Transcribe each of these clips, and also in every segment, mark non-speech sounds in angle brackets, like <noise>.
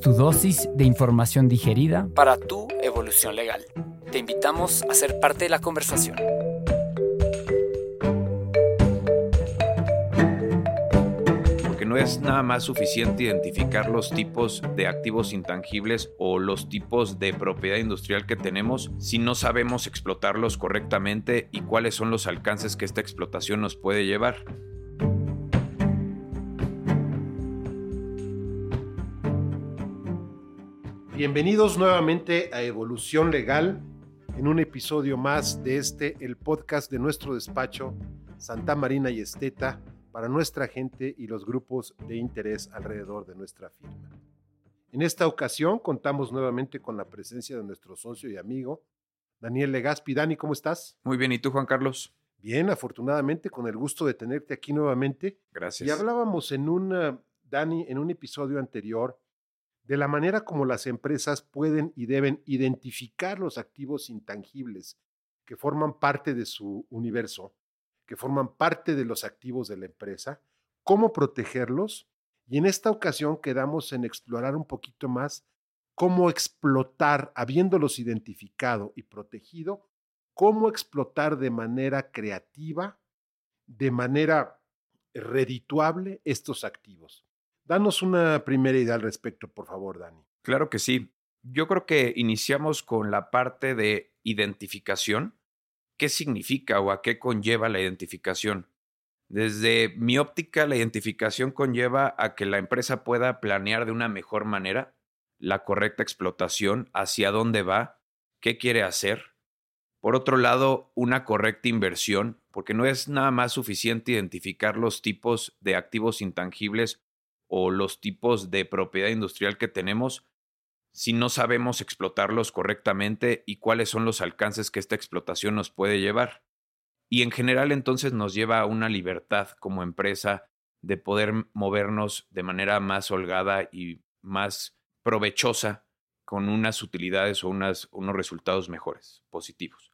Tu dosis de información digerida para tu evolución legal. Te invitamos a ser parte de la conversación. Porque no es nada más suficiente identificar los tipos de activos intangibles o los tipos de propiedad industrial que tenemos si no sabemos explotarlos correctamente y cuáles son los alcances que esta explotación nos puede llevar. Bienvenidos nuevamente a Evolución Legal, en un episodio más de este, el podcast de nuestro despacho Santa Marina y Esteta para nuestra gente y los grupos de interés alrededor de nuestra firma. En esta ocasión contamos nuevamente con la presencia de nuestro socio y amigo, Daniel Legaspi. Dani, ¿cómo estás? Muy bien, ¿y tú, Juan Carlos? Bien, afortunadamente, con el gusto de tenerte aquí nuevamente. Gracias. Y hablábamos en un, Dani, en un episodio anterior de la manera como las empresas pueden y deben identificar los activos intangibles que forman parte de su universo, que forman parte de los activos de la empresa, cómo protegerlos y en esta ocasión quedamos en explorar un poquito más cómo explotar, habiéndolos identificado y protegido, cómo explotar de manera creativa, de manera redituable estos activos. Danos una primera idea al respecto, por favor, Dani. Claro que sí. Yo creo que iniciamos con la parte de identificación. ¿Qué significa o a qué conlleva la identificación? Desde mi óptica, la identificación conlleva a que la empresa pueda planear de una mejor manera la correcta explotación, hacia dónde va, qué quiere hacer. Por otro lado, una correcta inversión, porque no es nada más suficiente identificar los tipos de activos intangibles o los tipos de propiedad industrial que tenemos si no sabemos explotarlos correctamente y cuáles son los alcances que esta explotación nos puede llevar. Y en general entonces nos lleva a una libertad como empresa de poder movernos de manera más holgada y más provechosa con unas utilidades o unas, unos resultados mejores, positivos.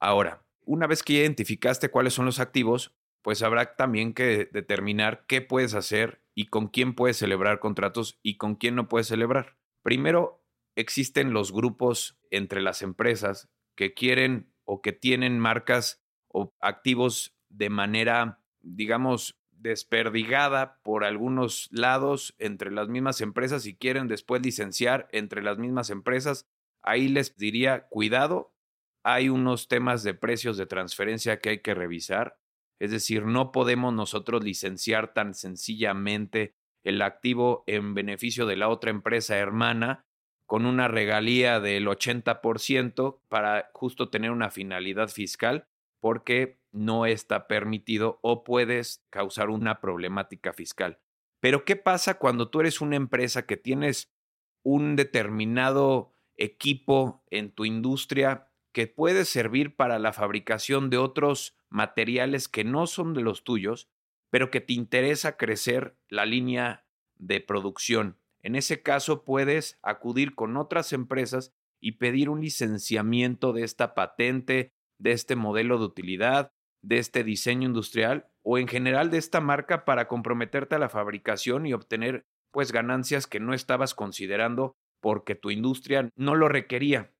Ahora, una vez que identificaste cuáles son los activos, pues habrá también que determinar qué puedes hacer y con quién puedes celebrar contratos y con quién no puedes celebrar. Primero, existen los grupos entre las empresas que quieren o que tienen marcas o activos de manera, digamos, desperdigada por algunos lados entre las mismas empresas y quieren después licenciar entre las mismas empresas. Ahí les diría, cuidado, hay unos temas de precios de transferencia que hay que revisar es decir, no podemos nosotros licenciar tan sencillamente el activo en beneficio de la otra empresa hermana con una regalía del 80% para justo tener una finalidad fiscal porque no está permitido o puedes causar una problemática fiscal. Pero ¿qué pasa cuando tú eres una empresa que tienes un determinado equipo en tu industria que puede servir para la fabricación de otros materiales que no son de los tuyos, pero que te interesa crecer la línea de producción. En ese caso puedes acudir con otras empresas y pedir un licenciamiento de esta patente, de este modelo de utilidad, de este diseño industrial o en general de esta marca para comprometerte a la fabricación y obtener pues ganancias que no estabas considerando porque tu industria no lo requería.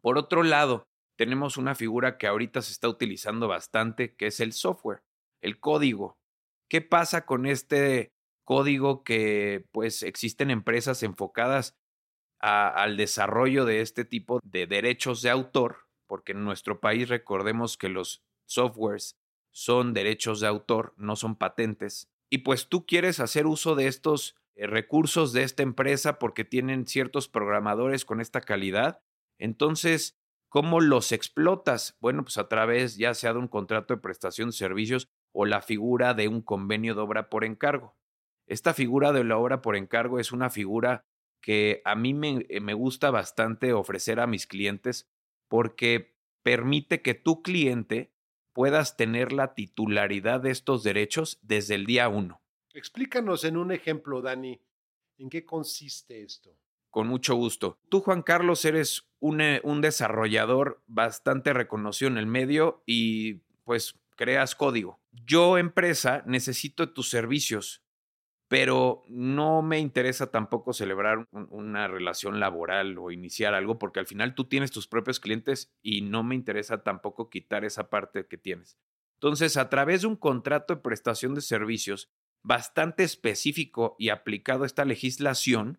Por otro lado, tenemos una figura que ahorita se está utilizando bastante, que es el software, el código. ¿Qué pasa con este código que pues existen empresas enfocadas al desarrollo de este tipo de derechos de autor? Porque en nuestro país recordemos que los softwares son derechos de autor, no son patentes. Y pues tú quieres hacer uso de estos eh, recursos de esta empresa porque tienen ciertos programadores con esta calidad. Entonces, ¿Cómo los explotas? Bueno, pues a través ya sea de un contrato de prestación de servicios o la figura de un convenio de obra por encargo. Esta figura de la obra por encargo es una figura que a mí me, eh, me gusta bastante ofrecer a mis clientes porque permite que tu cliente puedas tener la titularidad de estos derechos desde el día uno. Explícanos en un ejemplo, Dani, ¿en qué consiste esto? Con mucho gusto. Tú, Juan Carlos, eres un, eh, un desarrollador bastante reconocido en el medio y pues creas código. Yo, empresa, necesito tus servicios, pero no me interesa tampoco celebrar una relación laboral o iniciar algo, porque al final tú tienes tus propios clientes y no me interesa tampoco quitar esa parte que tienes. Entonces, a través de un contrato de prestación de servicios bastante específico y aplicado a esta legislación,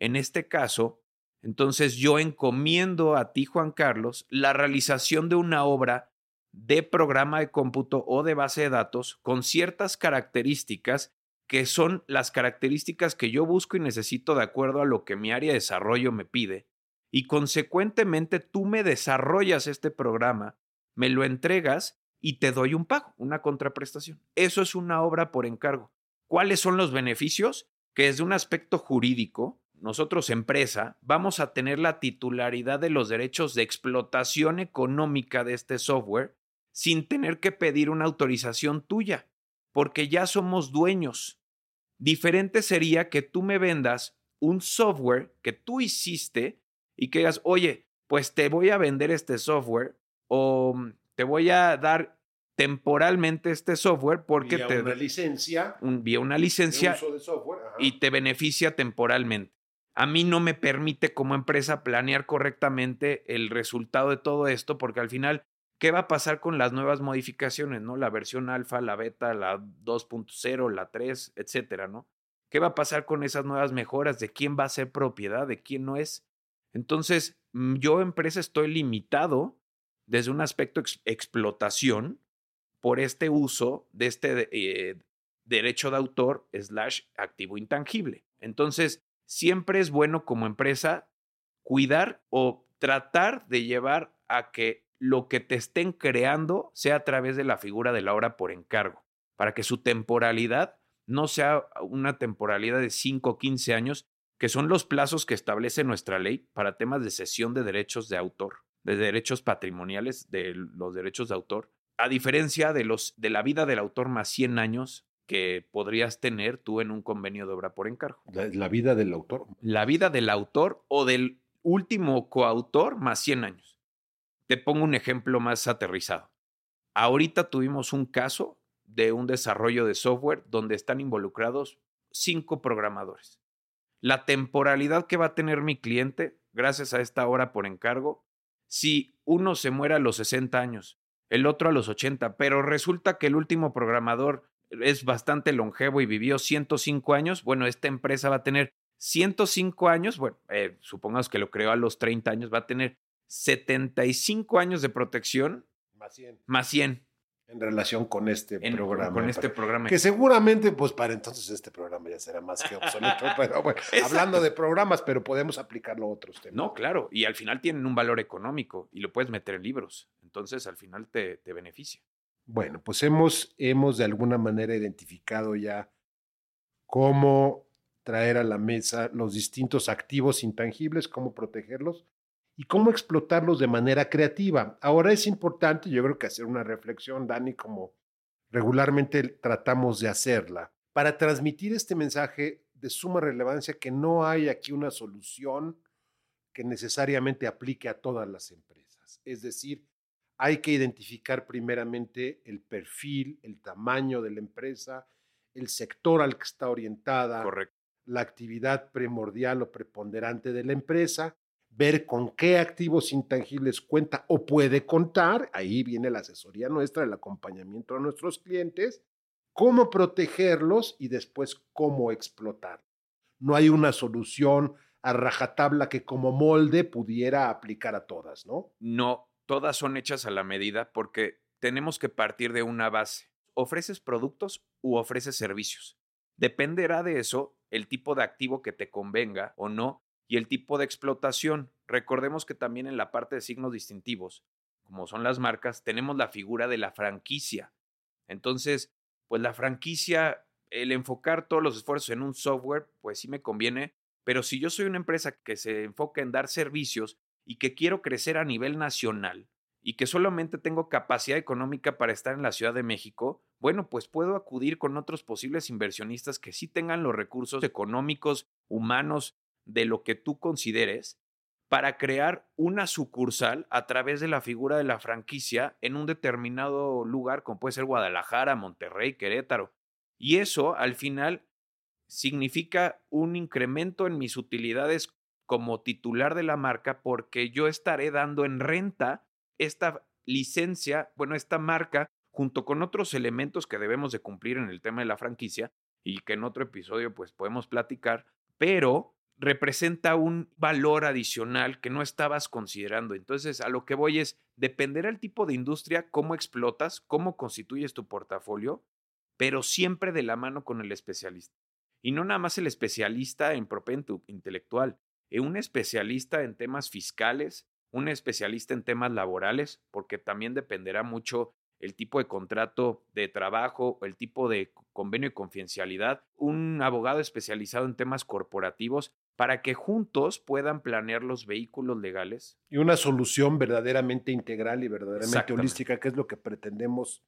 en este caso, entonces yo encomiendo a ti, Juan Carlos, la realización de una obra de programa de cómputo o de base de datos con ciertas características que son las características que yo busco y necesito de acuerdo a lo que mi área de desarrollo me pide, y consecuentemente tú me desarrollas este programa, me lo entregas y te doy un pago, una contraprestación. Eso es una obra por encargo. ¿Cuáles son los beneficios? Que desde un aspecto jurídico, nosotros empresa vamos a tener la titularidad de los derechos de explotación económica de este software sin tener que pedir una autorización tuya, porque ya somos dueños. Diferente sería que tú me vendas un software que tú hiciste y que digas, oye, pues te voy a vender este software o mm, te voy a dar temporalmente este software porque vía te una licencia, un, vía una licencia de uso de software, ajá. y te beneficia temporalmente. A mí no me permite como empresa planear correctamente el resultado de todo esto porque al final, ¿qué va a pasar con las nuevas modificaciones, no? La versión alfa, la beta, la 2.0, la 3, etcétera, ¿no? ¿Qué va a pasar con esas nuevas mejoras? ¿De quién va a ser propiedad? ¿De quién no es? Entonces, mm, yo empresa estoy limitado desde un aspecto ex- explotación por este uso de este eh, derecho de autor slash activo intangible. Entonces, siempre es bueno como empresa cuidar o tratar de llevar a que lo que te estén creando sea a través de la figura de la obra por encargo, para que su temporalidad no sea una temporalidad de 5 o 15 años, que son los plazos que establece nuestra ley para temas de cesión de derechos de autor, de derechos patrimoniales, de los derechos de autor, a diferencia de, los, de la vida del autor más 100 años que podrías tener tú en un convenio de obra por encargo. La, la vida del autor. La vida del autor o del último coautor más 100 años. Te pongo un ejemplo más aterrizado. Ahorita tuvimos un caso de un desarrollo de software donde están involucrados cinco programadores. La temporalidad que va a tener mi cliente, gracias a esta hora por encargo, si uno se muere a los 60 años, el otro a los 80, pero resulta que el último programador es bastante longevo y vivió 105 años, bueno, esta empresa va a tener 105 años, bueno, eh, supongamos que lo creó a los 30 años, va a tener 75 años de protección Más 100. más 100 En relación con este en- programa. con este programa. Que seguramente, pues para entonces este programa ya será más que obsoleto. <laughs> pero bueno, Exacto. hablando de programas, pero podemos aplicarlo a otros temas. No, claro, y al final tienen un valor económico y lo puedes meter en libros, entonces al final te, te beneficia. Bueno, pues hemos, hemos de alguna manera identificado ya cómo traer a la mesa los distintos activos intangibles, cómo protegerlos y cómo explotarlos de manera creativa. Ahora es importante, yo creo que hacer una reflexión, Dani, como regularmente tratamos de hacerla, para transmitir este mensaje de suma relevancia que no hay aquí una solución que necesariamente aplique a todas las empresas. Es decir, hay que identificar primeramente el perfil, el tamaño de la empresa, el sector al que está orientada, Correcto. la actividad primordial o preponderante de la empresa, ver con qué activos intangibles cuenta o puede contar, ahí viene la asesoría nuestra, el acompañamiento a nuestros clientes, cómo protegerlos y después cómo explotar. No hay una solución a rajatabla que como molde pudiera aplicar a todas, ¿no? No, todas son hechas a la medida porque tenemos que partir de una base. ¿Ofreces productos u ofreces servicios? Dependerá de eso el tipo de activo que te convenga o no y el tipo de explotación. Recordemos que también en la parte de signos distintivos, como son las marcas, tenemos la figura de la franquicia. Entonces, pues la franquicia el enfocar todos los esfuerzos en un software, pues sí me conviene, pero si yo soy una empresa que se enfoca en dar servicios y que quiero crecer a nivel nacional y que solamente tengo capacidad económica para estar en la Ciudad de México, bueno, pues puedo acudir con otros posibles inversionistas que sí tengan los recursos económicos, humanos, de lo que tú consideres, para crear una sucursal a través de la figura de la franquicia en un determinado lugar, como puede ser Guadalajara, Monterrey, Querétaro. Y eso, al final, significa un incremento en mis utilidades como titular de la marca porque yo estaré dando en renta esta licencia, bueno, esta marca, junto con otros elementos que debemos de cumplir en el tema de la franquicia y que en otro episodio pues podemos platicar, pero representa un valor adicional que no estabas considerando. Entonces, a lo que voy es, depender el tipo de industria, cómo explotas, cómo constituyes tu portafolio, pero siempre de la mano con el especialista. Y no nada más el especialista en propento intelectual, un especialista en temas fiscales, un especialista en temas laborales, porque también dependerá mucho el tipo de contrato de trabajo, el tipo de convenio de confidencialidad, un abogado especializado en temas corporativos, para que juntos puedan planear los vehículos legales. Y una solución verdaderamente integral y verdaderamente holística, que es lo que pretendemos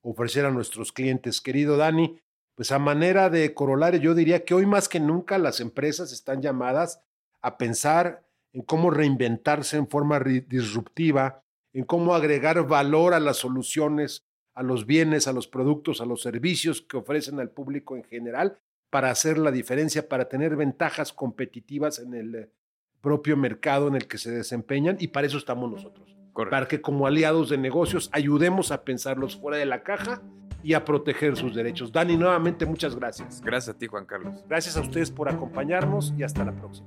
ofrecer a nuestros clientes. Querido Dani, pues a manera de corolario, yo diría que hoy más que nunca las empresas están llamadas a pensar en cómo reinventarse en forma disruptiva, en cómo agregar valor a las soluciones, a los bienes, a los productos, a los servicios que ofrecen al público en general, para hacer la diferencia, para tener ventajas competitivas en el eh, propio mercado en el que se desempeñan y para eso estamos nosotros. Para que como aliados de negocios ayudemos a pensarlos fuera de la caja y a proteger sus derechos. Dani, nuevamente muchas gracias. Gracias a ti, Juan Carlos. Gracias a ustedes por acompañarnos y hasta la próxima.